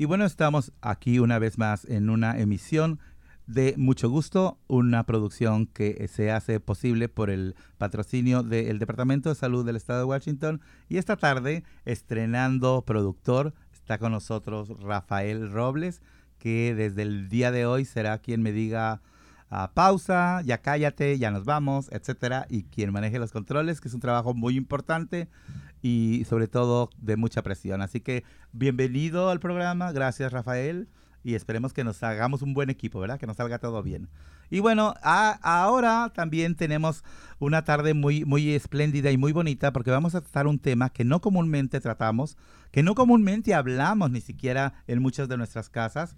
Y bueno, estamos aquí una vez más en una emisión de Mucho Gusto, una producción que se hace posible por el patrocinio del Departamento de Salud del Estado de Washington. Y esta tarde, estrenando productor, está con nosotros Rafael Robles, que desde el día de hoy será quien me diga ah, pausa, ya cállate, ya nos vamos, etcétera, y quien maneje los controles, que es un trabajo muy importante y sobre todo de mucha presión. Así que bienvenido al programa, gracias Rafael y esperemos que nos hagamos un buen equipo, ¿verdad? Que nos salga todo bien. Y bueno, ahora también tenemos una tarde muy, muy espléndida y muy bonita porque vamos a tratar un tema que no comúnmente tratamos, que no comúnmente hablamos ni siquiera en muchas de nuestras casas,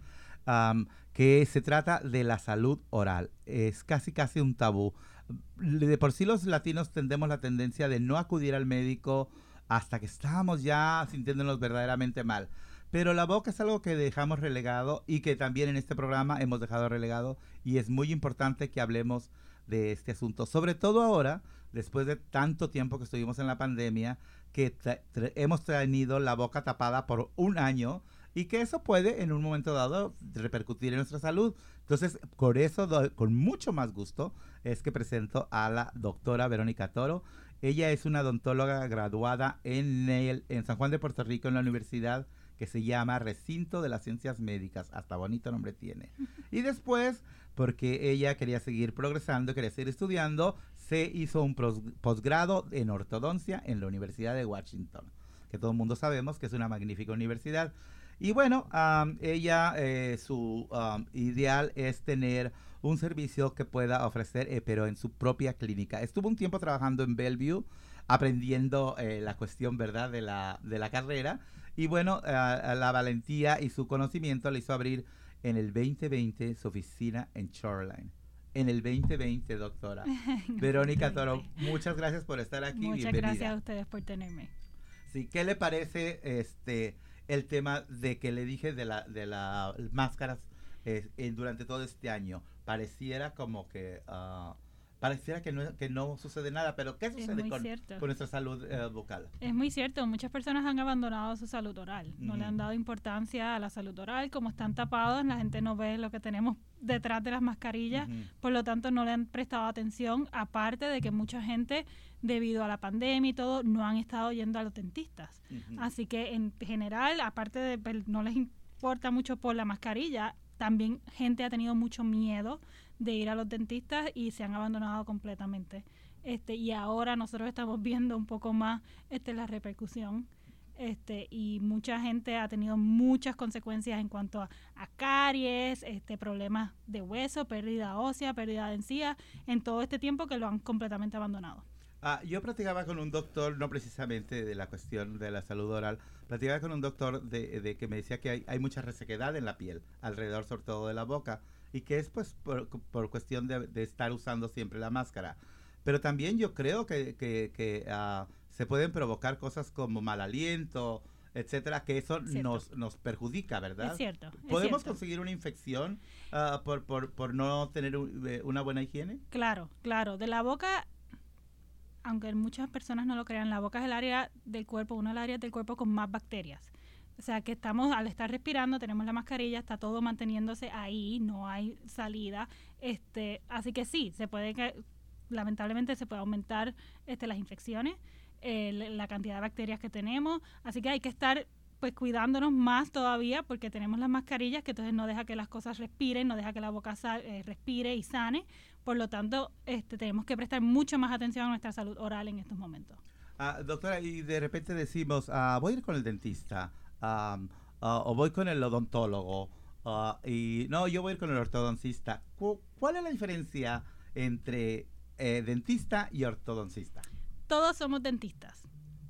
que se trata de la salud oral. Es casi, casi un tabú. De por sí los latinos tendemos la tendencia de no acudir al médico hasta que estamos ya sintiéndonos verdaderamente mal. Pero la boca es algo que dejamos relegado y que también en este programa hemos dejado relegado y es muy importante que hablemos de este asunto, sobre todo ahora, después de tanto tiempo que estuvimos en la pandemia, que hemos tenido la boca tapada por un año y que eso puede en un momento dado repercutir en nuestra salud. Entonces, por eso, con mucho más gusto, es que presento a la doctora Verónica Toro. Ella es una odontóloga graduada en, el, en San Juan de Puerto Rico, en la Universidad que se llama Recinto de las Ciencias Médicas. Hasta bonito nombre tiene. Y después, porque ella quería seguir progresando, quería seguir estudiando, se hizo un posgrado en ortodoncia en la Universidad de Washington, que todo el mundo sabemos que es una magnífica universidad. Y bueno, ella, eh, su ideal es tener un servicio que pueda ofrecer, eh, pero en su propia clínica. Estuvo un tiempo trabajando en Bellevue, aprendiendo eh, la cuestión, ¿verdad?, de la, de la carrera. Y bueno, la valentía y su conocimiento le hizo abrir en el 2020 su oficina en Shoreline. En el 2020, doctora. Verónica Toro, muchas gracias por estar aquí. Muchas gracias a ustedes por tenerme. Sí, ¿qué le parece este el tema de que le dije de la de las máscaras eh, durante todo este año? Pareciera como que uh, pareciera que no, que no sucede nada, pero ¿qué sucede con, con, nuestra salud eh, vocal? Es muy cierto, muchas personas han abandonado su salud oral, no le han dado importancia a la salud oral, como están tapados, la gente no ve lo que tenemos detrás de las mascarillas, por lo tanto no le han prestado atención, aparte de que mucha gente, debido a la pandemia y todo, no han estado yendo a los dentistas. Así que en general, aparte de pues, no les importa mucho por la mascarilla, también gente ha tenido mucho miedo de ir a los dentistas y se han abandonado completamente. Este, y ahora nosotros estamos viendo un poco más este, la repercusión. Este, y mucha gente ha tenido muchas consecuencias en cuanto a, caries, este, problemas de hueso, pérdida ósea, pérdida de encía, en todo este tiempo que lo han completamente abandonado. Ah, yo platicaba con un doctor, no precisamente de la cuestión de la salud oral, platicaba con un doctor de, que me decía que hay, mucha resequedad en la piel, alrededor sobre todo de la boca, y que es pues por, cuestión de, estar usando siempre la máscara. Pero también yo creo que, ah, se pueden provocar cosas como mal aliento, etcétera, que eso nos, nos perjudica, ¿verdad? Es cierto. ¿Podemos conseguir una infección ah, por, por, por, no tener eh, una buena higiene? Claro, claro. De la boca aunque muchas personas no lo crean, la boca es el área del cuerpo, una de las áreas del cuerpo con más bacterias. O sea, que estamos, al estar respirando, tenemos la mascarilla, está todo manteniéndose ahí, no hay salida. Este, así que sí, se puede que, lamentablemente se puede aumentar este, las infecciones, la cantidad de bacterias que tenemos. Así que hay que estar pues cuidándonos más todavía porque tenemos las mascarillas que entonces no deja que las cosas respiren, no deja que la boca eh, respire y sane. Por lo tanto, este, tenemos que prestar mucho más atención a nuestra salud oral en estos momentos. Ah, doctora, y de repente decimos, ah, voy a ir con el dentista ah, o voy con el odontólogo y no, yo voy a ir con el ortodoncista. ¿Cuál es la diferencia entre eh, dentista y ortodoncista? Todos somos dentistas.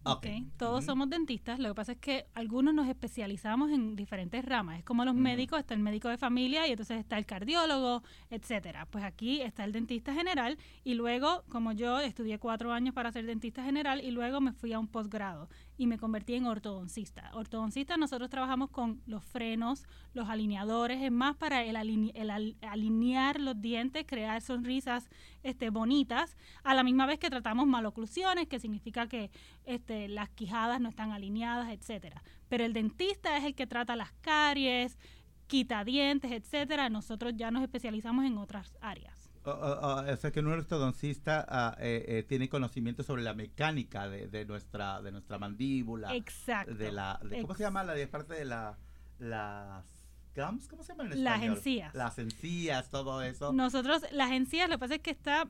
Okay. Todos somos dentistas. Lo que pasa es que algunos nos especializamos en diferentes ramas. Es como los médicos, está el médico de familia y entonces está el cardiólogo, etcétera. Pues aquí está el dentista general y luego, como yo estudié cuatro años para ser dentista general y luego me fui a un posgrado. Y me convertí en ortodoncista. Ortodoncista nosotros trabajamos con los frenos, los alineadores, es más para el, alinear los dientes, crear sonrisas este, bonitas, a la misma vez que tratamos maloclusiones, que significa que este, las quijadas no están alineadas, etcétera. Pero el dentista es el que trata las caries, quita dientes, etcétera. Nosotros ya nos especializamos en otras áreas. O, sea que un ortodoncista ah, eh, eh, tiene conocimiento sobre la mecánica de, nuestra de nuestra mandíbula. Exacto. De la, ¿Cómo se llama la de parte de la las gums? ¿Cómo se llama en español? Las encías. Las encías, todo eso. Nosotros, las encías, lo que pasa es que está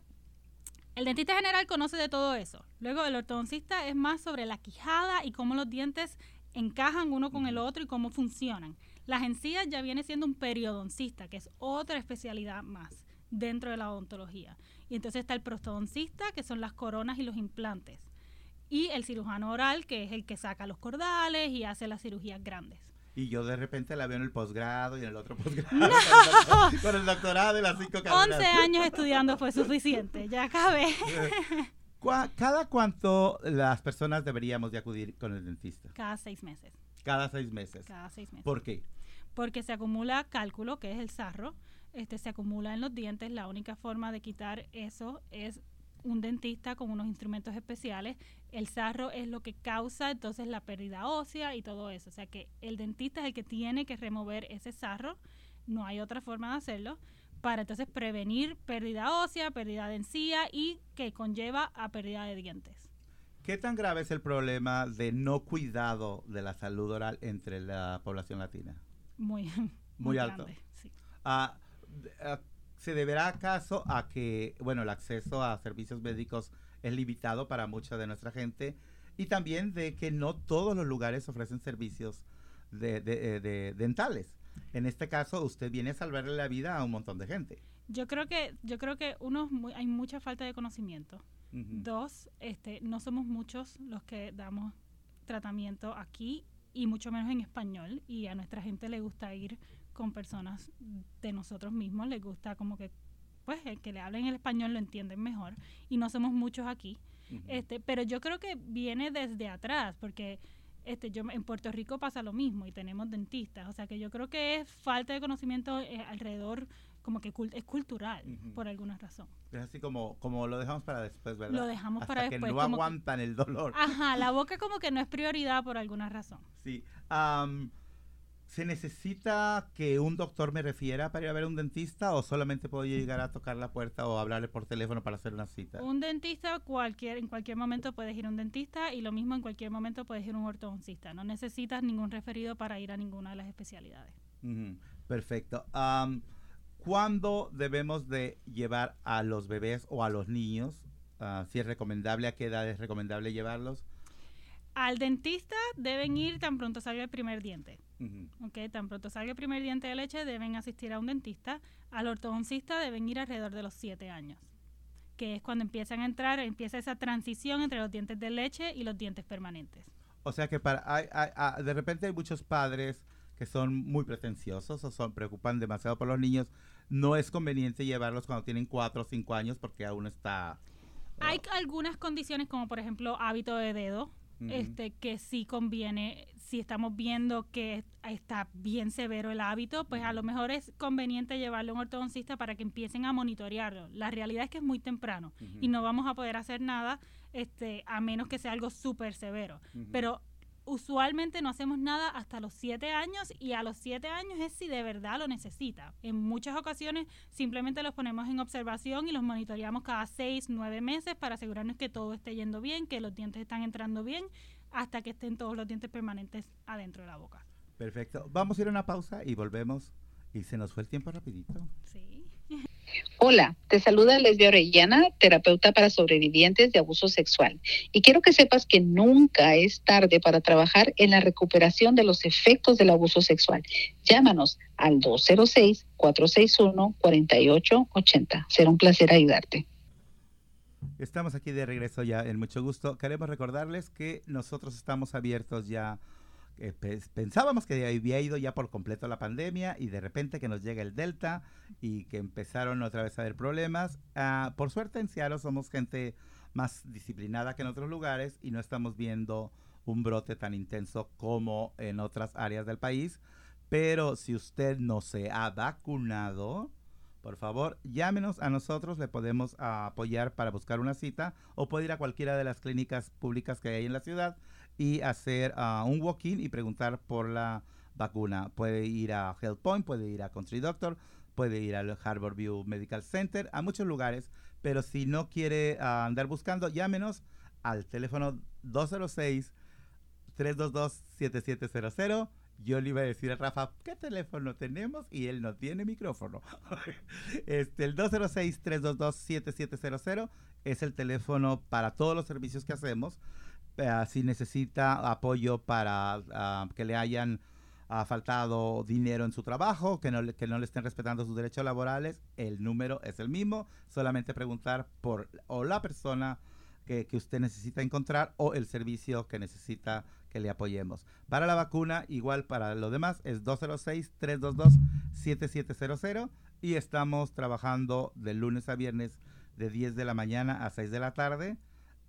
el dentista general conoce de todo eso. Luego el ortodoncista es más sobre la quijada y cómo los dientes encajan uno con el otro y cómo funcionan. Las encías ya viene siendo un periodoncista, que es otra especialidad más dentro de la odontología. Y entonces está el prostodoncista, que son las coronas y los implantes. Y el cirujano oral, que es el que saca los cordales y hace las cirugías grandes. Y yo de repente la veo en el posgrado y en el otro posgrado. Con, el doctorado y las cinco carreras. 11 años estudiando fue suficiente, ya acabé. ¿Cada cuánto las personas deberíamos de acudir con el dentista? Cada seis meses. Cada seis meses. Cada seis meses. ¿Por qué? Porque se acumula cálculo, que es el sarro, este, se acumula en los dientes. La única forma de quitar eso es un dentista con unos instrumentos especiales. El sarro es lo que causa entonces la pérdida ósea y todo eso. O sea que el dentista es el que tiene que remover ese sarro. No hay otra forma de hacerlo para entonces prevenir pérdida ósea, pérdida de encía y que conlleva a pérdida de dientes. ¿Qué tan grave es el problema de no cuidado de la salud oral entre la población latina? Muy, muy, alto. sí. Ah, ¿Se deberá acaso a que, bueno, el acceso a servicios médicos es limitado para mucha de nuestra gente y también de que no todos los lugares ofrecen servicios de, eh, dentales? En este caso, usted viene a salvarle la vida a un montón de gente. Yo creo que, yo creo que uno, hay mucha falta de conocimiento. Dos, este, no somos muchos los que damos tratamiento aquí y mucho menos en español y a nuestra gente le gusta ir con personas de nosotros mismos, les gusta como que, pues, el que le hablen el español lo entienden mejor y no somos muchos aquí. este Pero yo creo que viene desde atrás, porque este, yo en Puerto Rico pasa lo mismo y tenemos dentistas, o sea que yo creo que es falta de conocimiento eh, alrededor como que es cultural por alguna razón. Es así como, como lo dejamos para después, ¿verdad? Lo dejamos para después. que no aguantan el dolor. Ajá, la boca como que no es prioridad por alguna razón. Sí. ¿Se necesita que un doctor me refiera para ir a ver a un dentista o solamente puedo llegar a tocar la puerta o hablarle por teléfono para hacer una cita? Un dentista, cualquier, en cualquier momento puedes ir a un dentista y lo mismo en cualquier momento puedes ir a un ortodoncista. No necesitas ningún referido para ir a ninguna de las especialidades. Perfecto. ¿Cuándo debemos de llevar a los bebés o a los niños? Ah, si es recomendable, ¿a qué edad es recomendable llevarlos? Al dentista deben ir tan pronto salga el primer diente tan pronto salga el primer diente de leche, deben asistir a un dentista. Al ortodoncista deben ir alrededor de los 7 años, que es cuando empiezan a entrar, empieza esa transición entre los dientes de leche y los dientes permanentes. O sea que para, hay, de repente hay muchos padres que son muy pretenciosos o son preocupan demasiado por los niños. No es conveniente llevarlos cuando tienen 4 o 5 años porque aún está... Hay algunas condiciones como por ejemplo hábito de dedo, este, que sí conviene, si estamos viendo que está bien severo el hábito, pues a lo mejor es conveniente llevarlo a un ortodoncista para que empiecen a monitorearlo. La realidad es que es muy temprano y no vamos a poder hacer nada este, a menos que sea algo súper severo. Pero usualmente no hacemos nada hasta los siete años y a los siete años es si de verdad lo necesita. En muchas ocasiones simplemente los ponemos en observación y los monitoreamos cada seis, nueve meses para asegurarnos que todo esté yendo bien, que los dientes están entrando bien, hasta que estén todos los dientes permanentes adentro de la boca. Perfecto. Vamos a ir a una pausa y volvemos. Y se nos fue el tiempo rapidito. Sí. Hola, te saluda Lesbia Orellana, terapeuta para sobrevivientes de abuso sexual. Y quiero que sepas que nunca es tarde para trabajar en la recuperación de los efectos del abuso sexual. Llámanos al 206-461-4880. Será un placer ayudarte. Estamos aquí de regreso ya en mucho gusto. Queremos recordarles que nosotros estamos abiertos ya pensábamos que había ido ya por completo la pandemia y de repente que nos llega el Delta y que empezaron otra vez a haber problemas. Ah, por suerte en Seattle somos gente más disciplinada que en otros lugares y no estamos viendo un brote tan intenso como en otras áreas del país. Pero si usted no se ha vacunado, por favor, llámenos a nosotros, le podemos apoyar para buscar una cita o puede ir a cualquiera de las clínicas públicas que hay en la ciudad y hacer uh, un walk-in y preguntar por la vacuna. Puede ir a Health Point, puede ir a Country Doctor, puede ir al Harbor View Medical Center, a muchos lugares, pero si no quiere uh, andar buscando, llámenos al teléfono 206 322 7700 yo le iba a decir a Rafa, ¿qué teléfono tenemos? Y él no tiene micrófono. este, el 206-322-7700 es el teléfono para todos los servicios que hacemos. Uh, si necesita apoyo para uh, que le hayan uh, faltado dinero en su trabajo, que no, le, que no le estén respetando sus derechos laborales, el número es el mismo. Solamente preguntar por o la persona que, que usted necesita encontrar o el servicio que necesita que le apoyemos. Para la vacuna, igual para lo demás, es 206-322-7700 y estamos trabajando de lunes a viernes de 10 de la mañana a 6 de la tarde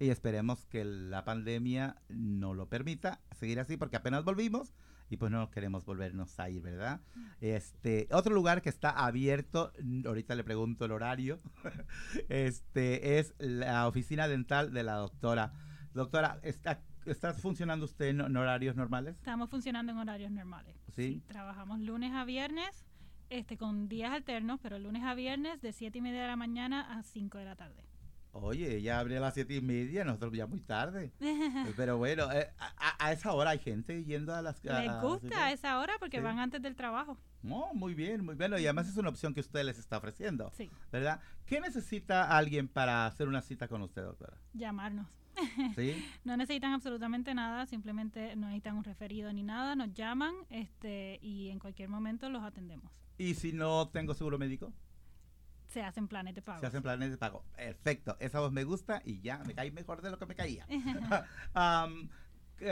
y esperemos que la pandemia no lo permita seguir así porque apenas volvimos y pues no queremos volvernos a ir, ¿verdad? Este, otro lugar que está abierto, ahorita le pregunto el horario, este es la oficina dental de la doctora. Doctora, está ¿Está funcionando usted en, horarios normales? Estamos funcionando en horarios normales. ¿Sí? Trabajamos lunes a viernes, este, con días alternos, pero lunes a viernes de 7 y media de la mañana a 5 de la tarde. Oye, ya abre a las 7 y media, nosotros ya muy tarde. pero bueno, eh, a, esa hora hay gente yendo a las... Les gusta a esa hora porque van antes del trabajo. Oh, muy bien, muy bien. Y además es una opción que usted les está ofreciendo. Sí. ¿Verdad? ¿Qué necesita alguien para hacer una cita con usted, doctora? Llamarnos. ¿Sí? no necesitan absolutamente nada, simplemente no necesitan un referido ni nada, nos llaman este y en cualquier momento los atendemos. ¿Y si no tengo seguro médico? Se hacen planes de pago. Se hacen planes de pago. Perfecto. Esa voz me gusta y ya me cae mejor de lo que me caía. um,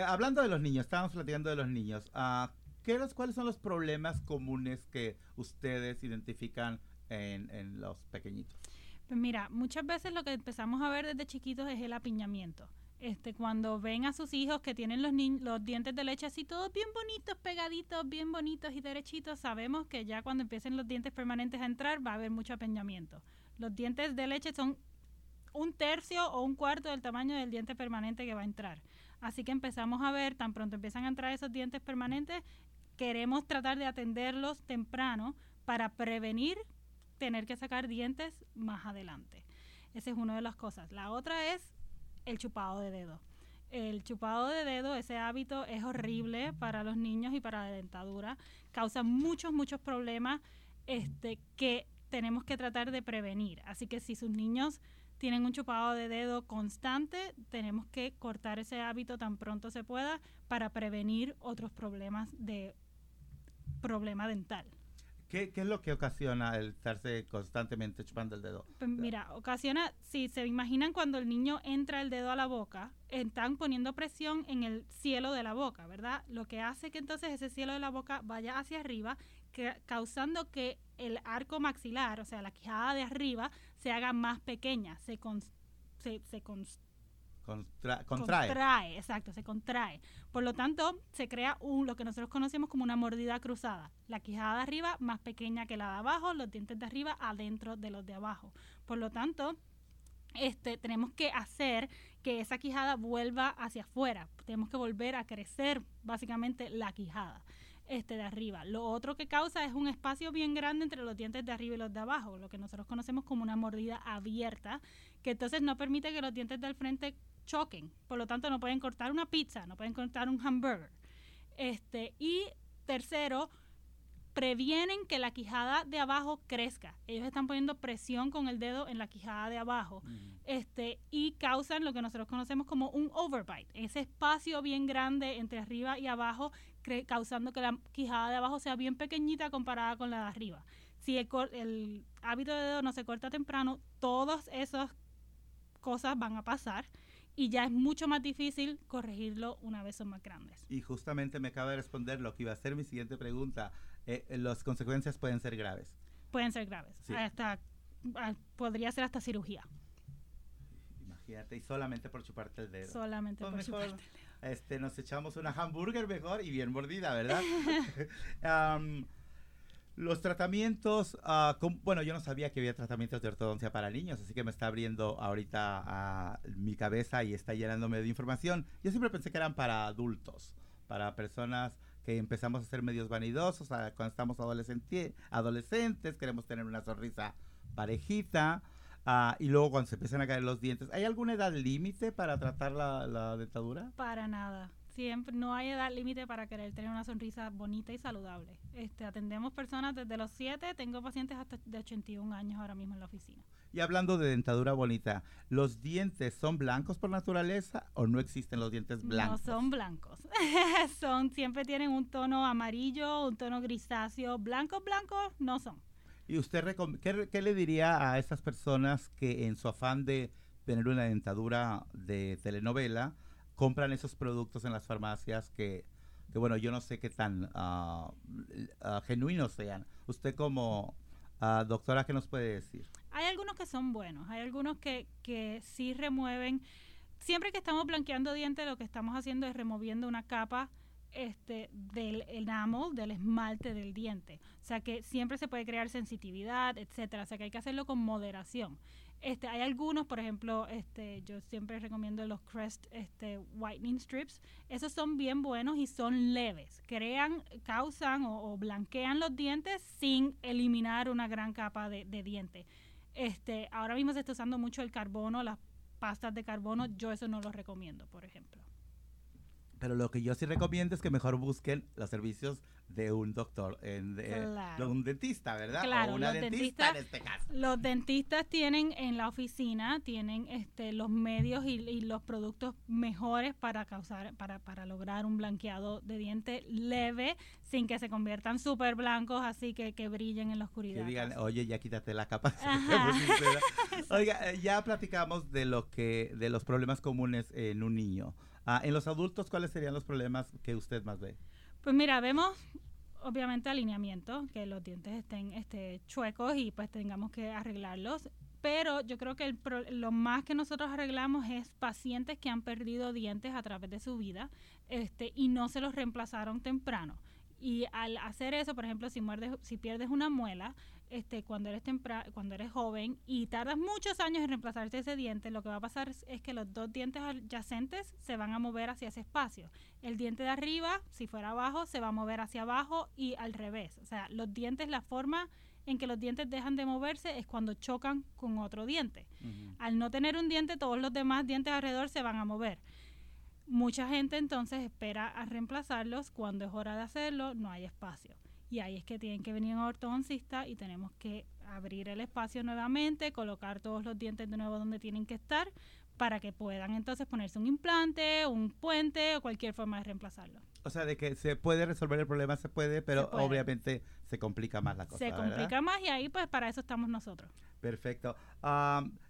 hablando de los niños, estábamos platicando de los niños. Uh, ¿qué ¿Cuáles son los problemas comunes que ustedes identifican en, en los pequeñitos? Pues mira, muchas veces lo que empezamos a ver desde chiquitos es el apiñamiento. Este, cuando ven a sus hijos que tienen los, los dientes de leche así todos bien bonitos, pegaditos, bien bonitos y derechitos, sabemos que ya cuando empiecen los dientes permanentes a entrar va a haber mucho apiñamiento. Los dientes de leche son un tercio o un cuarto del tamaño del diente permanente que va a entrar. Así que empezamos a ver, tan pronto empiezan a entrar esos dientes permanentes, queremos tratar de atenderlos temprano para prevenir tener que sacar dientes más adelante. Esa es una de las cosas. La otra es el chupado de dedo. El chupado de dedo, ese hábito es horrible para los niños y para la dentadura. Causa muchos, muchos problemas este, que tenemos que tratar de prevenir. Así que si sus niños tienen un chupado de dedo constante, tenemos que cortar ese hábito tan pronto se pueda para prevenir otros problemas de problema dental. ¿Qué, es lo que ocasiona el estarse constantemente chupando el dedo? Pues mira, ocasiona, si se imaginan cuando el niño entra el dedo a la boca, están poniendo presión en el cielo de la boca, ¿verdad? Lo que hace que entonces ese cielo de la boca vaya hacia arriba, causando que el arco maxilar, o sea, la quijada de arriba, se haga más pequeña, se, se, se contrae. Contrae, exacto, se contrae. Por lo tanto, se crea un, lo que nosotros conocemos como una mordida cruzada. La quijada de arriba más pequeña que la de abajo, los dientes de arriba adentro de los de abajo. Por lo tanto, este, tenemos que hacer que esa quijada vuelva hacia afuera. Tenemos que volver a crecer básicamente la quijada este de arriba. Lo otro que causa es un espacio bien grande entre los dientes de arriba y los de abajo, lo que nosotros conocemos como una mordida abierta, que entonces no permite que los dientes del frente choquen. Por lo tanto, no pueden cortar una pizza, no pueden cortar un hamburger. Este, y tercero, previenen que la quijada de abajo crezca. Ellos están poniendo presión con el dedo en la quijada de abajo. Este, y causan lo que nosotros conocemos como un overbite, ese espacio bien grande entre arriba y abajo, causando que la quijada de abajo sea bien pequeñita comparada con la de arriba. Si el, el hábito de dedo no se corta temprano, todas esas cosas van a pasar y ya es mucho más difícil corregirlo una vez son más grandes. Y justamente me acaba de responder lo que iba a ser mi siguiente pregunta. Eh, las consecuencias pueden ser graves. Pueden ser graves. Hasta, ah, podría ser hasta cirugía. Imagínate, y solamente por chuparte el dedo. Solamente pues por chuparte el dedo. este, nos echamos una hamburger mejor y bien mordida, ¿verdad? los tratamientos, ah, bueno, yo no sabía que había tratamientos de ortodoncia para niños, así que me está abriendo ahorita mi cabeza y está llenándome de información. Yo siempre pensé que eran para adultos, para personas que empezamos a ser medios vanidosos, cuando estamos adolescentes, queremos tener una sonrisa parejita. Ah, y luego cuando se empiezan a caer los dientes, ¿hay alguna edad límite para tratar la, dentadura? Para nada. Siempre, no hay edad límite para querer tener una sonrisa bonita y saludable. Este, atendemos personas desde los 7, tengo pacientes hasta de 81 años ahora mismo en la oficina. Y hablando de dentadura bonita, ¿los dientes son blancos por naturaleza o no existen los dientes blancos? No son blancos. son siempre tienen un tono amarillo, un tono grisáceo. Blancos, blancos no son. ¿Y usted qué, le diría a esas personas que en su afán de tener una dentadura de telenovela compran esos productos en las farmacias que, bueno, yo no sé qué tan uh, genuinos sean? Usted como uh, doctora, ¿qué nos puede decir? Hay algunos que son buenos, hay algunos que, que sí remueven. Siempre que estamos blanqueando dientes, lo que estamos haciendo es removiendo una capa este, del enamel, del esmalte del diente. O sea que siempre se puede crear sensitividad, etcétera. O sea que hay que hacerlo con moderación. Este, hay algunos, por ejemplo, este, yo siempre recomiendo los Crest este, Whitening Strips. Esos son bien buenos y son leves. Crean, causan o, blanquean los dientes sin eliminar una gran capa de, de diente. Este, ahora mismo se está usando mucho el carbono, las pastas de carbono. Yo eso no lo recomiendo, por ejemplo. Pero lo que yo sí recomiendo es que mejor busquen los servicios de un doctor, en, de, un dentista, ¿verdad? Claro, una los dentista dentistas, en este caso. Los dentistas tienen en la oficina, tienen este, los medios y, los productos mejores para causar, para, para lograr un blanqueado de diente leve, sin que se conviertan súper blancos, así que, que brillen en la oscuridad. Que digan, oye, ya quítate la capa. Oiga, eh, ya platicamos de lo que, de los problemas comunes en un niño. Ah, en los adultos, ¿cuáles serían los problemas que usted más ve? Pues mira, vemos obviamente alineamiento, que los dientes estén este, chuecos y pues tengamos que arreglarlos. Pero yo creo que lo más que nosotros arreglamos es pacientes que han perdido dientes a través de su vida este, y no se los reemplazaron temprano. Y al hacer eso, por ejemplo, si muerdes, si pierdes una muela, este, cuando eres cuando eres joven y tardas muchos años en reemplazarte ese diente, lo que va a pasar es, que los dos dientes adyacentes se van a mover hacia ese espacio. El diente de arriba, si fuera abajo, se va a mover hacia abajo y al revés. O sea, los dientes, la forma en que los dientes dejan de moverse es cuando chocan con otro diente. Al no tener un diente, todos los demás dientes alrededor se van a mover. Mucha gente entonces espera a reemplazarlos. Cuando es hora de hacerlo, no hay espacio. Y ahí es que tienen que venir un ortodoncista y tenemos que abrir el espacio nuevamente, colocar todos los dientes de nuevo donde tienen que estar para que puedan entonces ponerse un implante, un puente o cualquier forma de reemplazarlo. O sea, de que se puede resolver el problema, se puede, pero obviamente se complica más la cosa. Se complica más y ahí pues para eso estamos nosotros. Perfecto.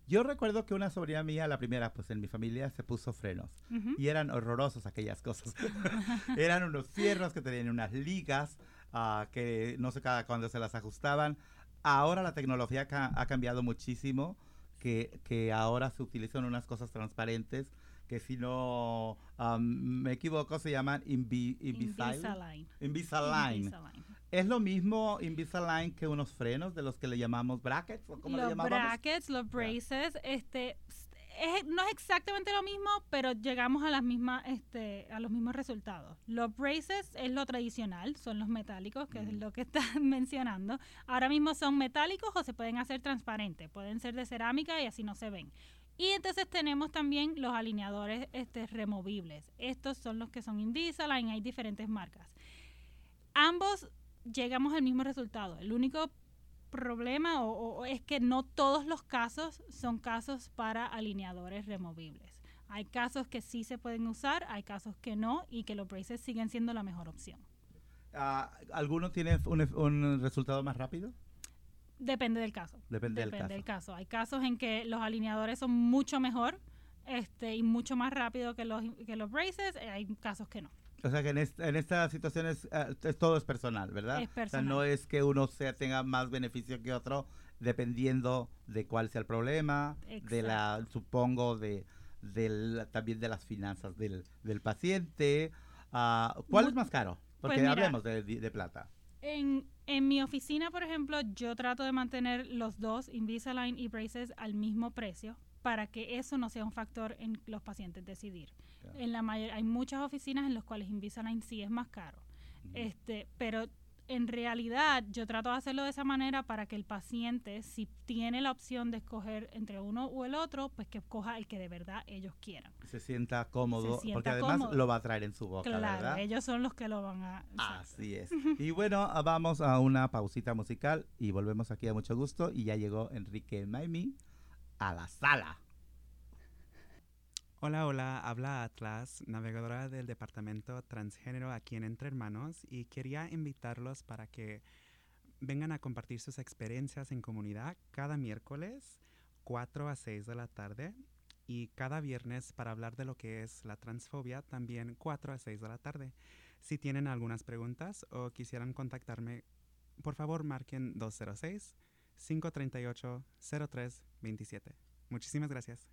yo recuerdo que una sobrina mía, la primera, pues en mi familia se puso frenos y eran horrorosos aquellas cosas. eran unos fierros que tenían unas ligas que no sé cada cuándo se las ajustaban. Ahora la tecnología ha cambiado muchísimo, que, que ahora se utilizan unas cosas transparentes que si no me equivoco se llaman Invisalign. Invisalign. ¿Es lo mismo Invisalign que unos frenos de los que le llamamos brackets? ¿o los brackets, los braces, este no es exactamente lo mismo, pero llegamos a las mismas, este, a los mismos resultados. Los braces es lo tradicional, son los metálicos, que es lo que estás mencionando. Ahora mismo son metálicos o se pueden hacer transparentes, pueden ser de cerámica y así no se ven. Y entonces tenemos también los alineadores este, removibles. Estos son los que son Invisalign, hay diferentes marcas. Ambos llegamos al mismo resultado. El único problema o, es que no todos los casos son casos para alineadores removibles. Hay casos que sí se pueden usar, hay casos que no y que los braces siguen siendo la mejor opción. Uh, ¿Alguno tiene un, resultado más rápido? Depende del caso. Depende, del, caso. del, caso. Hay casos en que los alineadores son mucho mejor este, y mucho más rápido que los, que los braces, hay casos que no. O sea que en, en estas situaciones eh, es, todo es personal, ¿verdad? Es personal. O sea, no es que uno sea, tenga más beneficio que otro dependiendo de cuál sea el problema, de la, supongo, de, del, también de las finanzas del, del paciente. Ah, ¿Cuál es más caro? Porque Pues mira, hablemos de, de plata. En, en mi oficina, por ejemplo, yo trato de mantener los dos, Invisalign y braces, al mismo precio para que eso no sea un factor en los pacientes decidir. Claro. En la mayor, hay muchas oficinas en las cuales Invisalign sí es más caro. Este, pero en realidad yo trato de hacerlo de esa manera para que el paciente, si tiene la opción de escoger entre uno o el otro, pues que escoja el que de verdad ellos quieran. Se sienta cómodo, Se sienta porque además cómodo. lo va a traer en su boca, claro, ¿verdad? ellos son los que lo van a... Así es. Y bueno, ah, vamos a una pausita musical y volvemos aquí a mucho gusto. Y ya llegó Enrique Maimi a la sala. Hola, hola, habla Atlas, navegadora del departamento transgénero aquí en Entre Hermanos y quería invitarlos para que vengan a compartir sus experiencias en comunidad cada miércoles 4 a 6 de la tarde y cada viernes para hablar de lo que es la transfobia también 4 a 6 de la tarde. Si tienen algunas preguntas o quisieran contactarme, por favor marquen 206 538 0327. Muchísimas gracias.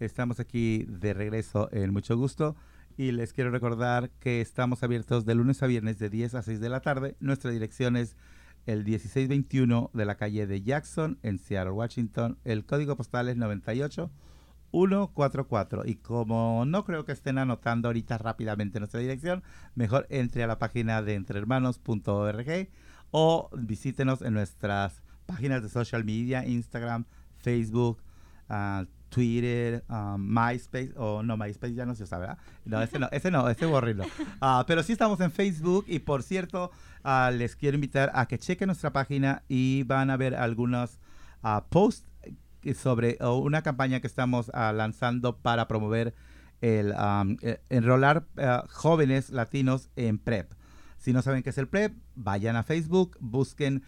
Estamos aquí de regreso en mucho gusto y les quiero recordar que estamos abiertos de lunes a viernes de 10 a 6 de la tarde. Nuestra dirección es el 1621 de la calle de Jackson en Seattle, Washington. El código postal es 98144 y como no creo que estén anotando ahorita rápidamente nuestra dirección, mejor entre a la página de entrehermanos.org o visítenos en nuestras páginas de social media, Instagram, Facebook, ah, Twitter, um, MySpace, o no, MySpace ya no se usa, ¿verdad? No, ese no, ese no, ese bórrelo. Ah, pero sí estamos en Facebook y por cierto, ah, les quiero invitar a que chequen nuestra página y van a ver algunos ah, posts que sobre una campaña que estamos lanzando para promover el um, eh, enrolar jóvenes latinos en PrEP. Si no saben qué es el PrEP, vayan a Facebook, busquen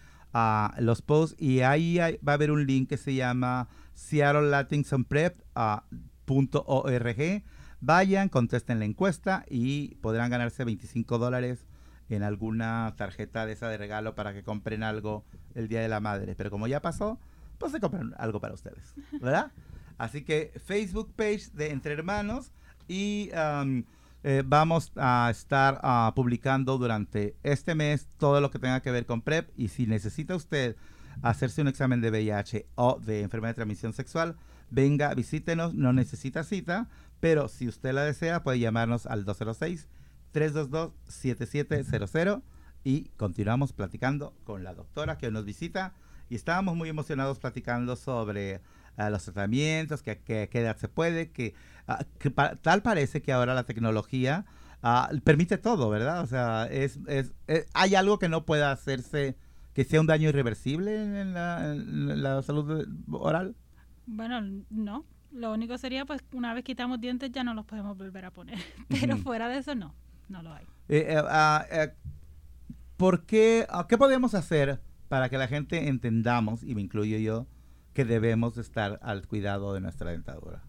los posts y ahí hay- va a haber un link que se llama seattlelatinsonprep.org. Vayan, contesten la encuesta y podrán ganarse 25 dólares en alguna tarjeta de esa de regalo para que compren algo el Día de la Madre. Pero como ya pasó, pues se compran algo para ustedes, ¿verdad? Así que Facebook page de Entre Hermanos y eh, vamos a estar ah, publicando durante este mes todo lo que tenga que ver con PrEP y si necesita usted hacerse un examen de VIH o de enfermedad de transmisión sexual, venga, visítenos, no necesita cita, pero si usted la desea puede llamarnos al 206-322-7700 y continuamos platicando con la doctora que hoy nos visita y estábamos muy emocionados platicando sobre ah, los tratamientos, que, que- qué edad se puede, que, ah, tal parece que ahora la tecnología ah, permite todo, ¿verdad? O sea, es, es- es- hay algo que no pueda hacerse, que sea un daño irreversible en, la, en la salud oral. Bueno, no. Lo único sería, pues, una vez quitamos dientes ya no los podemos volver a poner. Pero fuera de eso, no. No lo hay. Eh, eh, ah, eh, ¿Por qué, ah, qué podemos hacer para que la gente entendamos, y me incluyo yo, que debemos estar al cuidado de nuestra dentadura?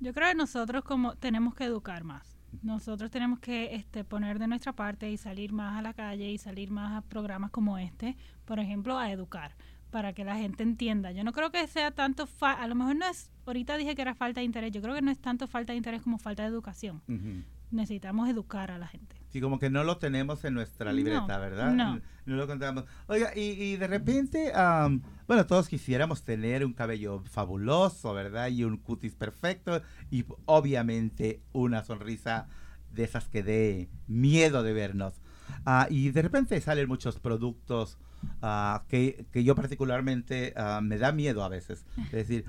Yo creo que nosotros como tenemos que educar más. Nosotros tenemos que este, poner de nuestra parte y salir más a la calle y salir más a programas como este, por ejemplo, a educar, para que la gente entienda. Yo no creo que sea tanto, fa a lo mejor no es, ahorita dije que era falta de interés, yo creo que no es tanto falta de interés como falta de educación. Necesitamos educar a la gente. Sí, como que no lo tenemos en nuestra No, libreta, ¿verdad? no. No lo contamos. Oiga, y, y de repente, am, bueno, todos quisiéramos tener un cabello fabuloso, ¿verdad? Y un cutis perfecto y obviamente una sonrisa de esas que dé miedo de vernos. Ah, y de repente salen muchos productos ah, que, que yo particularmente ah, me da miedo a veces. Es decir,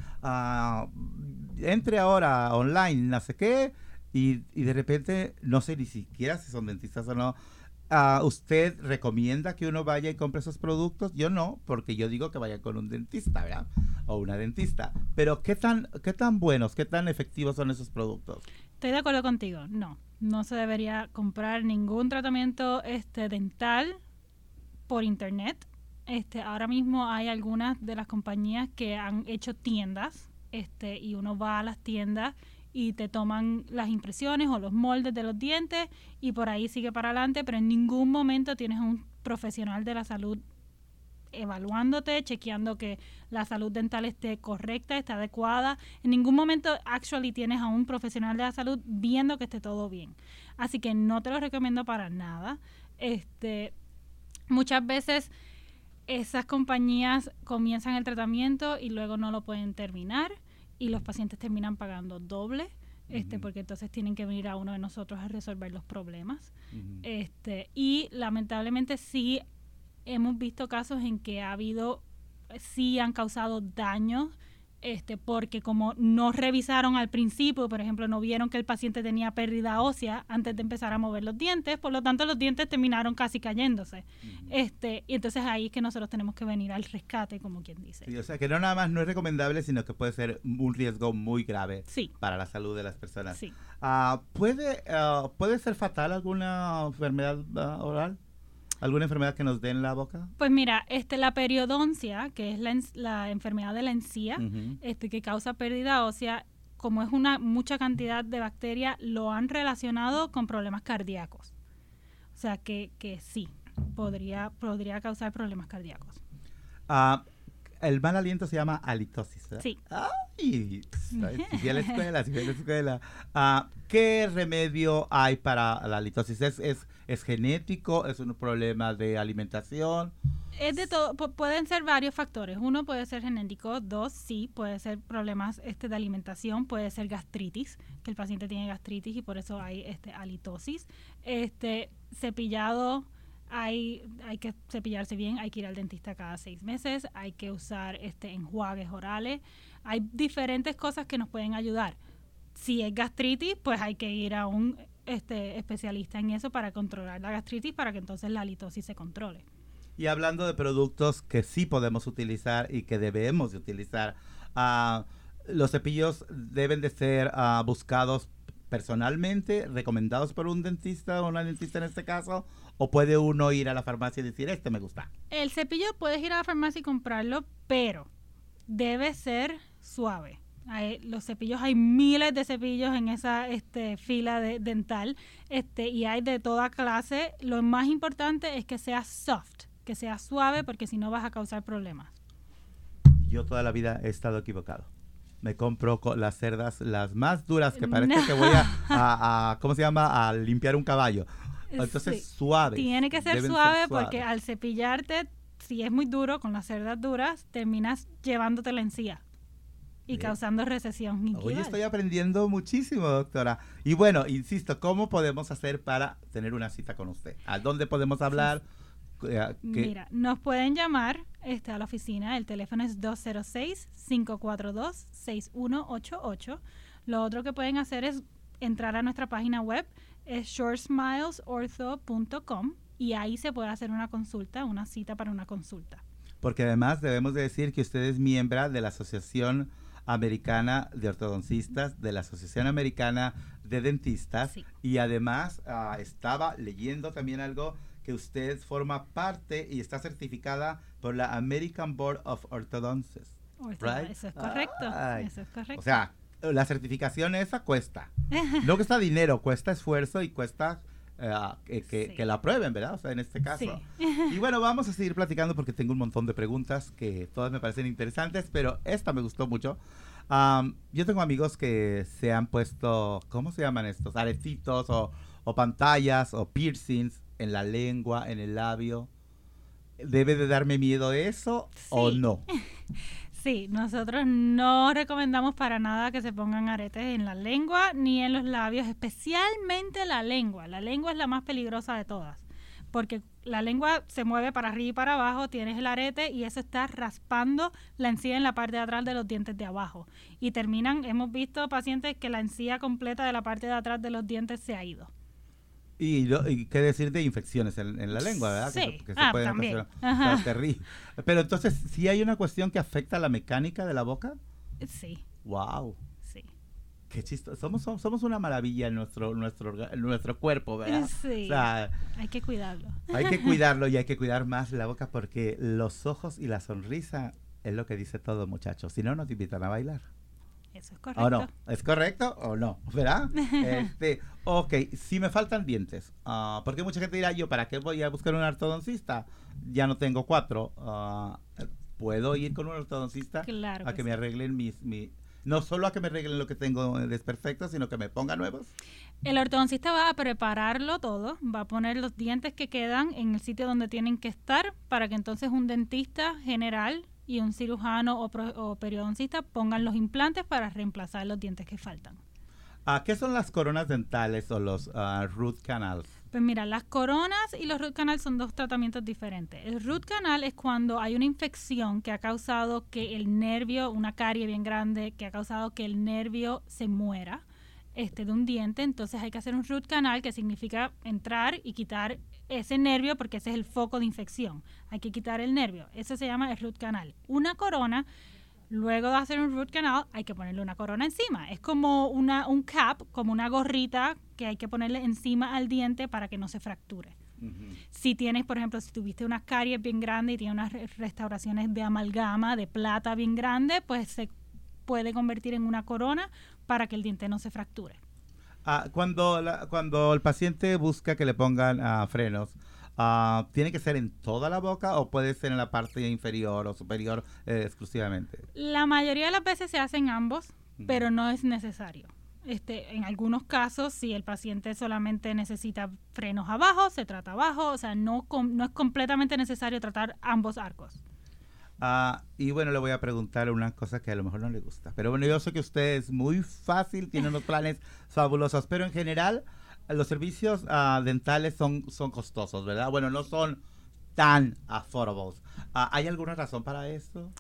entre ahora online, no sé qué, y, de repente no sé ni siquiera si son dentistas o no. ¿Usted recomienda que uno vaya y compre esos productos? Yo no, porque yo digo que vaya con un dentista, ¿verdad? O una dentista. Pero ¿qué tan, qué tan buenos, qué tan efectivos son esos productos? Estoy de acuerdo contigo. No, no se debería comprar ningún tratamiento este dental por internet. Este, ahora mismo hay algunas de las compañías que han hecho tiendas, este, y uno va a las tiendas y te toman las impresiones o los moldes de los dientes y por ahí sigue para adelante, pero en ningún momento tienes un profesional de la salud evaluándote, chequeando que la salud dental esté correcta, esté adecuada. En ningún momento actually tienes a un profesional de la salud viendo que esté todo bien. Así que no te lo recomiendo para nada. Este, muchas veces esas compañías comienzan el tratamiento y luego no lo pueden terminar y los pacientes terminan pagando doble. Este, porque entonces tienen que venir a uno de nosotros a resolver los problemas. este, y lamentablemente sí hemos visto casos en que ha habido, sí han causado daños este, porque como no revisaron al principio, por ejemplo, no vieron que el paciente tenía pérdida ósea antes de empezar a mover los dientes, por lo tanto los dientes terminaron casi cayéndose. este, y entonces ahí es que nosotros tenemos que venir al rescate, como quien dice. Sí, o sea, que no nada más no es recomendable, sino que puede ser un riesgo muy grave sí. para la salud de las personas. Sí. Uh, ¿puede, uh, ¿Puede ser fatal alguna enfermedad uh, oral? ¿Alguna enfermedad que nos dé en la boca? Pues mira, este, la periodoncia, que es la, la enfermedad de la encía, este, que causa pérdida ósea, como es una mucha cantidad de bacterias, lo han relacionado con problemas cardíacos. O sea que, que sí, podría, podría causar problemas cardíacos. Ah, el mal aliento se llama halitosis. ¿verdad? Sí. ¡Ay! Si a la escuela, si a la escuela. Ah, ¿Qué remedio hay para la halitosis? ¿Es, es, es genético? ¿Es un problema de alimentación? Es de todo, pueden ser varios factores. Uno puede ser genético, dos, sí, puede ser problemas este, de alimentación, puede ser gastritis, que el paciente tiene gastritis y por eso hay este, halitosis. Este, cepillado, hay, hay que cepillarse bien, hay que ir al dentista cada seis meses, hay que usar este enjuagues orales, hay diferentes cosas que nos pueden ayudar. Si es gastritis, pues hay que ir a un este, especialista en eso para controlar la gastritis para que entonces la halitosis se controle. Y hablando de productos que sí podemos utilizar y que debemos de utilizar, uh, los cepillos deben de ser uh, buscados personalmente, recomendados por un dentista o una dentista en este caso, o puede uno ir a la farmacia y decir, este me gusta. El cepillo puedes ir a la farmacia y comprarlo, pero debe ser suave. Hay, los cepillos, hay miles de cepillos en esa este, fila de, dental este, y hay de toda clase. Lo más importante es que sea soft, que sea suave, porque si no vas a causar problemas. Yo toda la vida he estado equivocado me compro las cerdas las más duras que parece que voy a, ¿cómo se llama? A limpiar un caballo. Entonces, suave. Tiene que ser suave, porque al cepillarte, si es muy duro, con las cerdas duras, terminas llevándote la encía y causando recesión. Hoy estoy aprendiendo muchísimo, doctora. Y bueno, insisto, ¿cómo podemos hacer para tener una cita con usted? ¿A dónde podemos hablar? Eh, Mira, nos pueden llamar este, a la oficina. El teléfono es 206-542-6188. Lo otro que pueden hacer es entrar a nuestra página web, es shortsmilesortho.com y ahí se puede hacer una consulta, una cita para una consulta. Porque además debemos de decir que usted es miembro de la Asociación Americana de Ortodoncistas, de la Asociación Americana de Dentistas y además ah, estaba leyendo también algo que usted forma parte y está certificada por la American Board of Orthodontists. Eso es correcto. Eso es correcto. O sea, la certificación esa cuesta. no cuesta dinero, cuesta esfuerzo y cuesta eh, que, la aprueben, ¿verdad? O sea, en este caso. Y bueno, vamos a seguir platicando porque tengo un montón de preguntas que todas me parecen interesantes, pero esta me gustó mucho. yo tengo amigos que se han puesto, ¿cómo se llaman estos? Arecitos o, o pantallas o piercings en la lengua, en el labio. ¿Debe de darme miedo eso o no? Sí, nosotros no recomendamos para nada que se pongan aretes en la lengua ni en los labios, especialmente la lengua. La lengua es la más peligrosa de todas, porque la lengua se mueve para arriba y para abajo, tienes el arete y eso está raspando la encía en la parte de atrás de los dientes de abajo. Y terminan, hemos visto pacientes que la encía completa de la parte de atrás de los dientes se ha ido. Y, qué decir de infecciones en, la lengua, ¿verdad? Sí, que, ah, también. Terrible. Pero entonces, ¿sí hay una cuestión que afecta a la mecánica de la boca? Sí. Wow. Sí. Qué chistoso. Somos, somos una maravilla en nuestro, nuestro, nuestro cuerpo, ¿verdad? Sí. hay que cuidarlo. Hay que cuidarlo y hay que cuidar más la boca porque los ojos y la sonrisa es lo que dice todo, muchachos. Si no, no te invitan a bailar. Eso es correcto. ¿O no? ¿Es correcto o no? ¿Verdad? este, ok, si me faltan dientes, ah, porque mucha gente dirá, yo, ¿para qué voy a buscar un ortodoncista? Ya no tengo cuatro. ah, ¿Puedo ir con un ortodoncista Claro a que que me arreglen mis... mi- no solo a que me arreglen lo que tengo desperfecto, sino que me ponga nuevos? El ortodoncista va a prepararlo todo, va a poner los dientes que quedan en el sitio donde tienen que estar para que entonces un dentista general y un cirujano o, pro- o periodoncista pongan los implantes para reemplazar los dientes que faltan. Ah, ¿Qué son las coronas dentales o los ah, root canals? Pues mira, las coronas y los root canal son dos tratamientos diferentes. El root canal es cuando hay una infección que ha causado que el nervio, una carie bien grande, que ha causado que el nervio se muera este, de un diente. Entonces hay que hacer un root canal que significa entrar y quitar ese nervio porque ese es el foco de infección. Hay que quitar el nervio. Eso se llama el root canal. Una corona Luego de hacer un root canal, hay que ponerle una corona encima. Es como una, un cap, como una gorrita que hay que ponerle encima al diente para que no se fracture. Si tienes, por ejemplo, si tuviste unas caries bien grandes y tienes unas re- restauraciones de amalgama, de plata bien grande, pues se puede convertir en una corona para que el diente no se fracture. Ah, cuando, la- cuando el paciente busca que le pongan ah, frenos, ah, ¿tiene que ser en toda la boca o puede ser en la parte inferior o superior eh, exclusivamente? La mayoría de las veces se hacen ambos, Ujú. pero no es necesario. Este, en algunos casos, si el paciente solamente necesita frenos abajo, se trata abajo, o sea, no, com- no es completamente necesario tratar ambos arcos. Ah, y bueno, le voy a preguntar una cosa que a lo mejor no le gusta. Pero bueno, yo sé que usted es muy fácil, tiene unos planes fabulosos, pero en general los servicios ah, dentales son, son costosos, ¿verdad? Bueno, no son tan affordables. Ah, ¿Hay alguna razón para esto?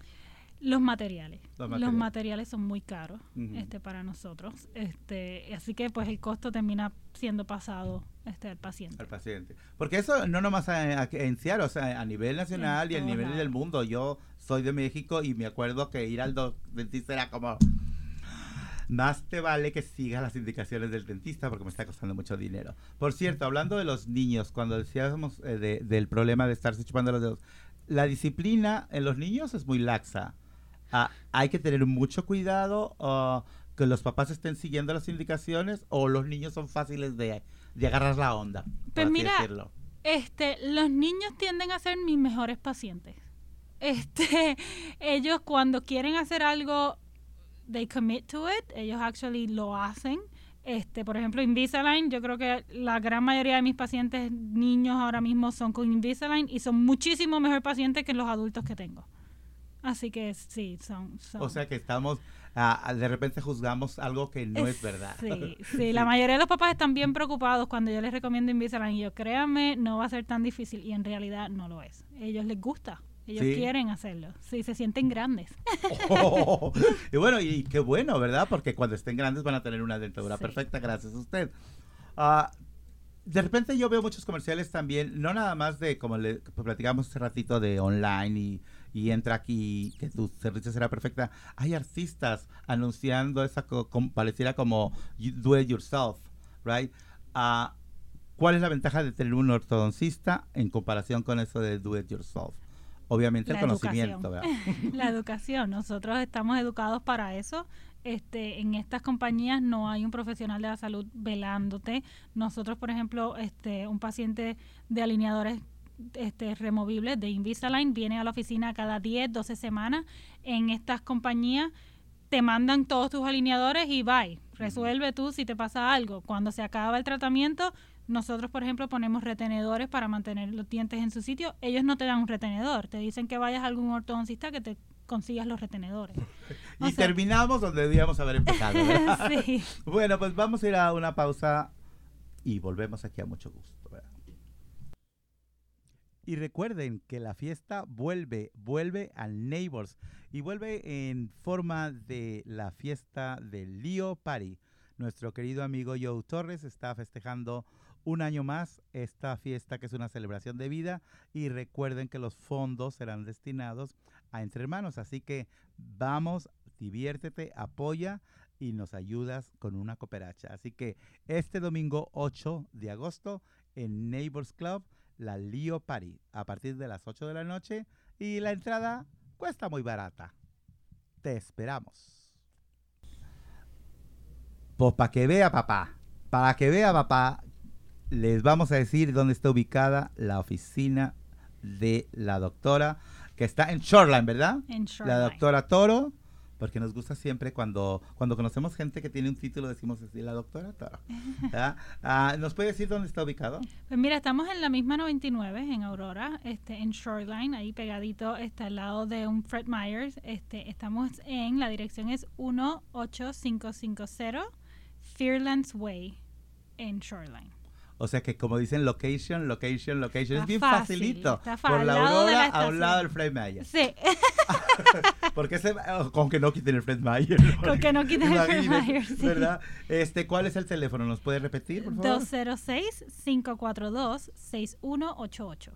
Los materiales. Los Los materiales. son muy caros este, para nosotros. Este, así que pues el costo termina siendo pasado este, al paciente. al paciente. Porque eso no nomás a- a- en Seattle, o sea, a nivel nacional y a nivel del mundo. Yo soy de México y me acuerdo que ir al dentista era como... Más te vale que sigas las indicaciones del dentista porque me está costando mucho dinero. Por cierto, hablando de los niños, cuando decíamos eh, de- del problema de estarse chupando los dedos, la disciplina en los niños es muy laxa. Ah, hay que tener mucho cuidado ah, que los papás estén siguiendo las indicaciones o los niños son fáciles de, de agarrar la onda. Pues mira. Este, los niños tienden a ser mis mejores pacientes. Este, ellos cuando quieren hacer algo, they commit to it, ellos actually lo hacen. Este, por ejemplo, Invisalign, yo creo que la gran mayoría de mis pacientes niños ahora mismo son con Invisalign y son muchísimo mejor pacientes que los adultos que tengo. Así que sí, son. son- O sea que estamos, ah, de repente juzgamos algo que no es, verdad. Sí, sí, la mayoría de los papás están bien preocupados cuando yo les recomiendo Invisalign y yo, créanme, no va a ser tan difícil y en realidad no lo es. Ellos les gusta, ellos Sí. quieren hacerlo, sí, se sienten grandes. Oh, y bueno, y qué bueno, ¿verdad? Porque cuando estén grandes van a tener una dentadura Sí. perfecta, gracias a usted. Ah, de repente yo veo muchos comerciales también, no nada más de, como le platicamos hace ratito, de online y, y entra aquí, que tu servicio será perfecta. Hay artistas anunciando esa, co- com- pareciera como you- do it yourself, right? Ah, ¿Cuál es la ventaja de tener un ortodoncista en comparación con eso de do it yourself? Obviamente La el conocimiento, educación. ¿verdad? la educación, nosotros estamos educados para eso. Este, en estas compañías no hay un profesional de la salud velándote. Nosotros, por ejemplo, este, un paciente de alineadores este, removibles de Invisalign viene a la oficina cada 10, 12 semanas. En estas compañías te mandan todos tus alineadores y bye. Resuelve tú si te pasa algo. Cuando se acaba el tratamiento, nosotros, por ejemplo, ponemos retenedores para mantener los dientes en su sitio. Ellos no te dan un retenedor, te dicen que vayas a algún ortodoncista que te consigas los retenedores. O Y sea- terminamos donde debíamos haber empezado. sí. Bueno, pues vamos a ir a una pausa y volvemos aquí a mucho gusto. Y recuerden que la fiesta vuelve, vuelve al Neighbors y vuelve en forma de la fiesta del Lío Party. Nuestro querido amigo Joe Torres está festejando un año más esta fiesta que es una celebración de vida y recuerden que los fondos serán destinados a Entre Hermanos, así que vamos, diviértete, apoya y nos ayudas con una cooperacha. Así que este domingo 8 de agosto en Neighbors Club, la Lío Party, a partir de las 8 de la noche y la entrada cuesta muy barata. Te esperamos. Pues para que vea papá, para que vea papá, les vamos a decir dónde está ubicada la oficina de la doctora, que está en Shoreline, ¿verdad? En La Shoreline. doctora Toro, porque nos gusta siempre cuando, cuando conocemos gente que tiene un título, decimos así, la doctora Toro. Ah, ¿Nos puede decir dónde está ubicado? Pues mira, estamos en la misma 99 en Aurora, este, en Shoreline, ahí pegadito, está al lado de un Fred Myers. Este, estamos en, la dirección es 18550 Fearlands Way en Shoreline. O sea que como dicen location, location, location, Está es bien fácil, facilito. está Por la Aurora a un lado del Fred Meyer. Sí, Porque se, oh, con que no quiten el Fred Meyer. Con que no quiten el Fred Meyer, sí. ¿Verdad? Este, ¿Cuál es el teléfono? ¿Nos puede repetir, por favor? 206-542-6188.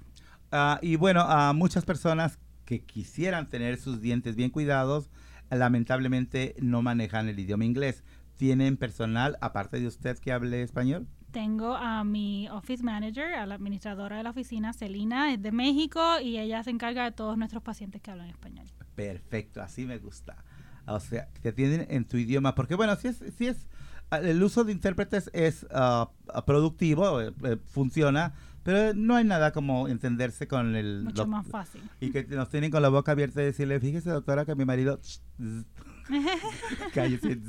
Ah, y bueno, a muchas personas que quisieran tener sus dientes bien cuidados, lamentablemente no manejan el idioma inglés. ¿Tienen personal, aparte de usted, que hable español? Tengo a mi office manager, a la administradora de la oficina, Celina, es de México y ella se encarga de todos nuestros pacientes que hablan español. Perfecto, así me gusta. O sea, te atienden en tu idioma. Porque bueno, si es, si es ah, el uso de intérpretes es ah, productivo, eh, eh, funciona, pero no hay nada como entenderse con el... Mucho más fácil. Y que nos tienen con la boca abierta y decirle, fíjese doctora que mi marido... Cállese.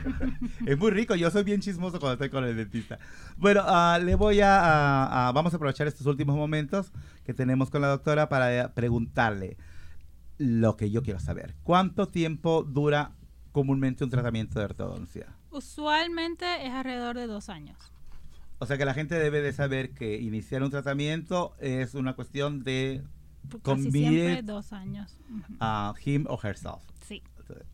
es muy rico, yo soy bien chismoso cuando estoy con el dentista. Bueno, ah, le voy a, a- a- Vamos a aprovechar estos últimos momentos que tenemos con la doctora para eh, preguntarle lo que yo quiero saber. ¿Cuánto tiempo dura comúnmente un tratamiento de ortodoncia? Usualmente es alrededor de dos años. O sea que la gente debe de saber que iniciar un tratamiento es una cuestión de Casi siempre dos años. Ah, him o herself.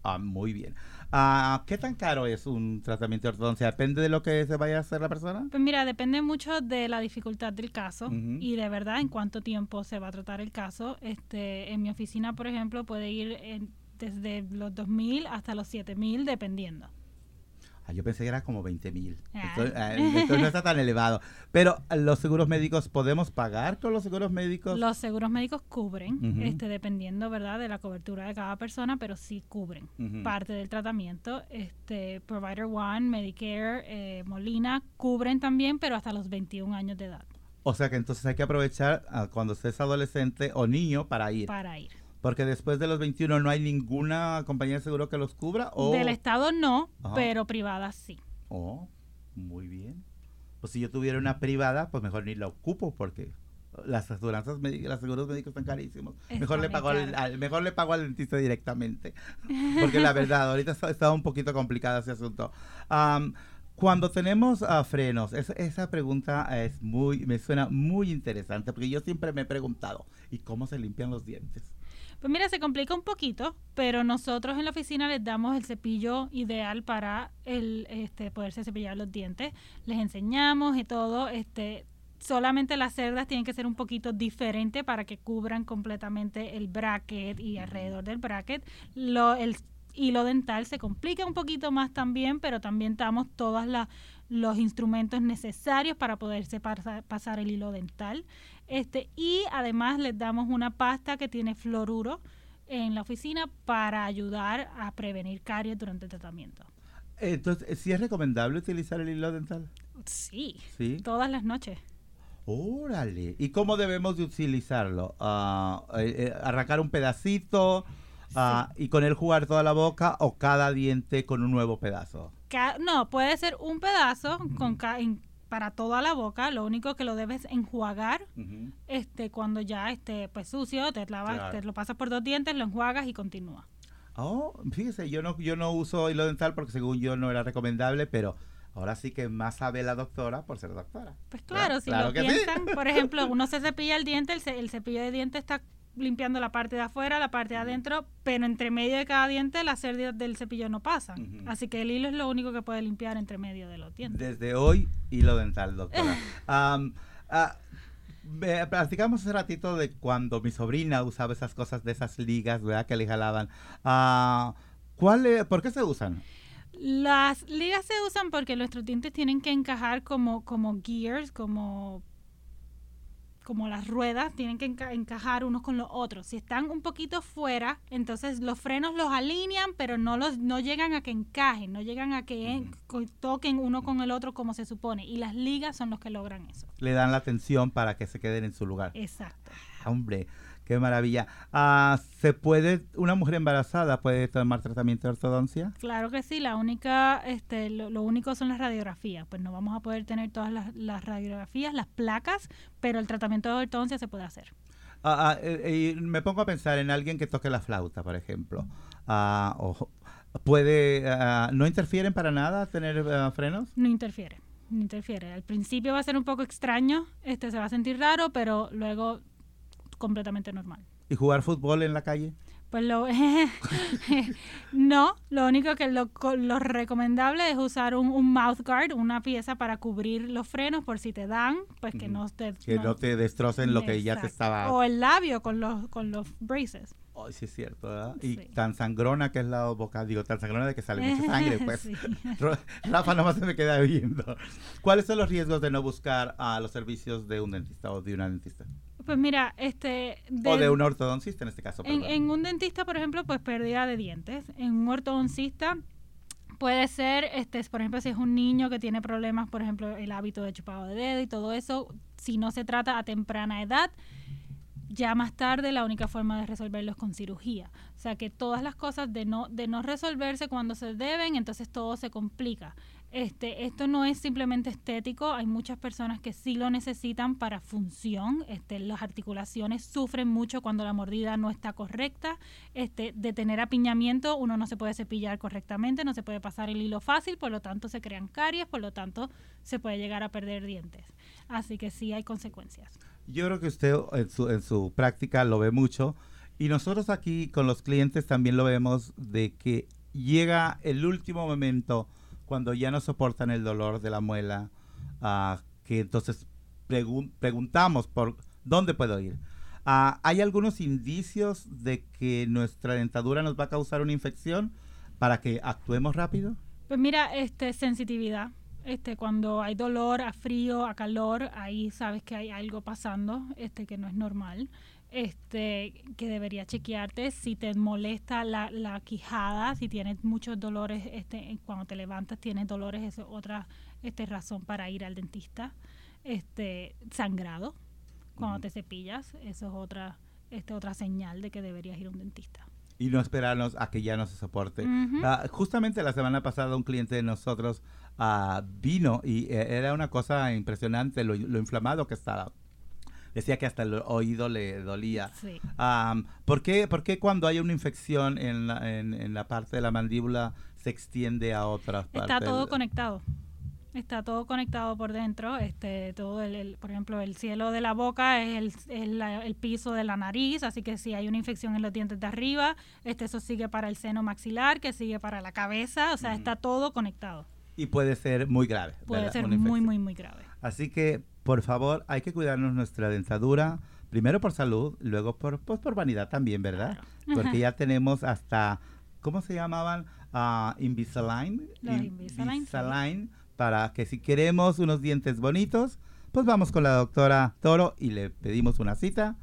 Ah, muy bien. Ah, ¿Qué tan caro es un tratamiento de ortodoncia? ¿Depende de lo que se vaya a hacer la persona? Pues mira, depende mucho de la dificultad del caso y de verdad en cuánto tiempo se va a tratar el caso. Este, en mi oficina, por ejemplo, puede ir en- desde los 2.000 hasta los 7.000 dependiendo. Ah, yo pensé que era como 20 mil. Ah. Entonces no está tan elevado. Pero ah, los seguros médicos, ¿podemos pagar con los seguros médicos? Los seguros médicos cubren, este, dependiendo, ¿verdad?, de la cobertura de cada persona, pero sí cubren parte del tratamiento. Este, Provider One, Medicare, eh, Molina cubren también, pero hasta los 21 años de edad O sea que entonces hay que aprovechar ah, cuando estés adolescente o niño para ir. para ir. Porque después de los 21 no hay ninguna compañía de seguro que los cubra. O... Del Estado no, Ajá. pero privada sí. Oh, muy bien. Pues si yo tuviera una privada, pues mejor ni la ocupo porque las aseguranzas médicas, los seguros médicos están carísimos. Mejor le, pago al, al- mejor le pago al dentista directamente. Porque la verdad, ahorita está, está un poquito complicado ese asunto. Am, cuando tenemos ah, frenos, es- esa pregunta es muy, me suena muy interesante porque yo siempre me he preguntado, ¿y cómo se limpian los dientes? Pues mira, se complica un poquito, pero nosotros en la oficina les damos el cepillo ideal para el este poderse cepillar los dientes. Les enseñamos y todo, este solamente las cerdas tienen que ser un poquito diferente para que cubran completamente el bracket y alrededor del bracket. Lo, el hilo dental se complica un poquito más también, pero también damos todos los instrumentos necesarios para poderse pasa- pasar el hilo dental. Este, y además les damos una pasta que tiene fluoruro en la oficina para ayudar a prevenir caries durante el tratamiento. Entonces, ¿sí es recomendable utilizar el hilo dental? Sí, Sí. todas las noches. Órale. ¿Y cómo debemos de utilizarlo? Ah, eh, eh, ¿Arrancar un pedacito ah, y con él jugar toda la boca o cada diente con un nuevo pedazo? Ca- no, puede ser un pedazo con ca- en- para toda la boca. Lo único que lo debes enjuagar este, cuando ya esté pues, sucio, te, lavas, Claro. te lo pasas por dos dientes, lo enjuagas y continúa. Oh, fíjese, yo no, yo no uso hilo dental porque según yo no era recomendable, pero ahora sí que más sabe la doctora por ser doctora. Pues claro, si Claro lo sí. piensan, por ejemplo, uno se cepilla el diente, el, ce- el cepillo de diente está limpiando la parte de afuera, la parte de adentro, pero entre medio de cada diente las cerdas del cepillo no pasan. Así que el hilo es lo único que puede limpiar entre medio de los dientes. Desde hoy, hilo dental, doctora. Ah, me- platicamos hace ratito de cuando mi sobrina usaba esas cosas de esas ligas, ¿verdad? Que le jalaban. ¿cuál, e- ¿Por qué se usan? Las ligas se usan porque nuestros dientes tienen que encajar como, como gears, como como las ruedas tienen que encajar unos con los otros. Si están un poquito fuera, entonces los frenos los alinean, pero no los no llegan a que encajen, no llegan a que toquen uno con el otro como se supone. Y las ligas son los que logran eso. Le dan la tensión para que se queden en su lugar. Exacto. Ah, hombre, Qué maravilla. Ah, ¿Se puede, una mujer embarazada puede tomar tratamiento de ortodoncia? Claro que sí, la única, este, lo, único son las radiografías. Pues no vamos a poder tener todas las, radiografías, las placas, pero el tratamiento de ortodoncia se puede hacer. Ah, ah eh, y me pongo a pensar en alguien que toque la flauta, por ejemplo. Ah, ¿Puede, no interfieren para nada tener frenos? No interfiere, no interfiere. Al principio va a ser un poco extraño, este se va a sentir raro, pero luego completamente normal. ¿Y jugar fútbol en la calle? Pues lo no, lo único que lo, lo recomendable es usar un, un, mouth guard, una pieza para cubrir los frenos por si te dan, pues que no te que no, te destrocen lo que ya te estaba o el labio con los con los braces. Oh, sí es cierto, ¿verdad? Y tan sangrona que es la boca, digo, tan sangrona de que sale mucha sangre, pues. Rafa nomás se me queda viendo. ¿Cuáles son los riesgos de no buscar a los servicios de un dentista o de una dentista? Pues mira, este... o de un ortodoncista en este caso. En, en, un dentista, por ejemplo, pues pérdida de dientes. En un ortodoncista puede ser, este, por ejemplo, si es un niño que tiene problemas, por ejemplo, el hábito de chupado de dedo y todo eso, si no se trata a temprana edad, ya más tarde la única forma de resolverlo es con cirugía. O sea que todas las cosas de no, de no resolverse cuando se deben, entonces todo se complica. Este, esto no es simplemente estético, hay muchas personas que sí lo necesitan para función. Este, las articulaciones sufren mucho cuando la mordida no está correcta. Este, de tener apiñamiento, uno no se puede cepillar correctamente, no se puede pasar el hilo fácil, por lo tanto se crean caries, por lo tanto se puede llegar a perder dientes. Así que sí hay consecuencias. Yo creo que usted en su, en su práctica lo ve mucho y nosotros aquí con los clientes también lo vemos de que llega el último momento cuando ya no soportan el dolor de la muela, uh, que entonces preguntamos por dónde puedo ir. Uh, ¿Hay algunos indicios de que nuestra dentadura nos va a causar una infección para que actuemos rápido? Pues mira, este sensitividad. Este, cuando hay dolor a frío, a calor, ahí sabes que hay algo pasando, este, que no es normal este, que debería chequearte si te molesta la, la quijada, si tienes muchos dolores, este, cuando te levantas tienes dolores, es otra este, razón para ir al dentista. Este, sangrado, cuando te cepillas, eso es otra, este, otra señal de que deberías ir a un dentista. Y no esperarnos a que ya no se soporte. Ah, justamente la semana pasada un cliente de nosotros uh, vino y eh, era una cosa impresionante lo, lo inflamado que estaba decía que hasta el oído le dolía. Sí. ¿por, qué, cuando hay una infección en la, en, la parte de la mandíbula se extiende a otras partes? Está todo conectado. Está todo conectado por dentro. Este, todo el, por ejemplo, el cielo de la boca es el, el, piso de la nariz, así que si hay una infección en los dientes de arriba, este, eso sigue para el seno maxilar, que sigue para la cabeza, o sea, está todo conectado. Y puede ser muy grave. Puede ser muy, muy, muy grave. Así que por favor, hay que cuidarnos nuestra dentadura, primero por salud, luego por, pues, por vanidad también, ¿verdad? Porque ya tenemos hasta, ¿cómo se llamaban? Uh, Invisalign. Invisalign. Para que si queremos unos dientes bonitos, pues vamos con la doctora Toro y le pedimos una cita.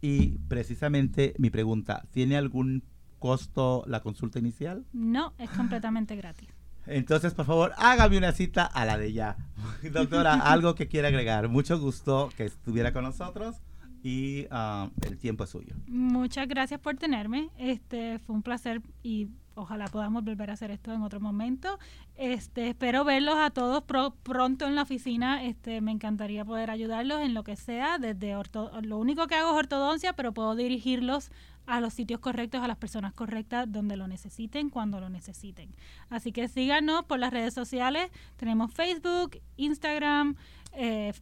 Y precisamente mi pregunta, ¿tiene algún costo la consulta inicial? No, es completamente gratis. Entonces, por favor, hágame una cita a la de ya. Doctora, algo que quiera agregar. Mucho gusto que estuviera con nosotros y ah, el tiempo es suyo. Muchas gracias por tenerme. Este fue un placer y ojalá podamos volver a hacer esto en otro momento. Este, espero verlos a todos pronto en la oficina. Este, me encantaría poder ayudarlos en lo que sea. Desde orto lo único que hago es ortodoncia, pero puedo dirigirlos a los sitios correctos, a las personas correctas, donde lo necesiten, cuando lo necesiten. Así que síganos por las redes sociales. Tenemos Facebook, Instagram, eh,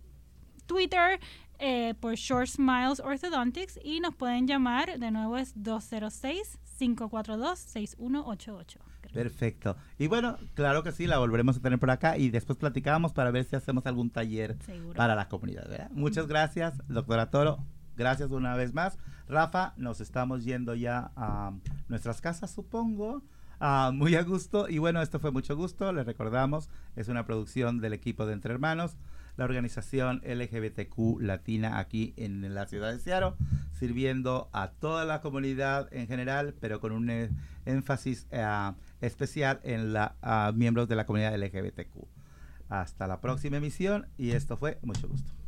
Twitter, eh, por Short Smiles Orthodontics y nos pueden llamar, de nuevo es 206-542-6188. Perfecto. Y bueno, claro que sí, la volveremos a tener por acá y después platicamos para ver si hacemos algún taller para la comunidad. Muchas gracias, doctora Toro. Gracias una vez más. Rafa, nos estamos yendo ya a nuestras casas, supongo. Muy a gusto. Y bueno, esto fue mucho gusto. Les recordamos, es una producción del equipo de Entre Hermanos. la organización LGBTQ latina aquí en la ciudad de Seattle, sirviendo a toda la comunidad en general, pero con un eh, énfasis eh, especial en los miembros de la comunidad LGBTQ. Hasta la próxima emisión y esto fue mucho gusto.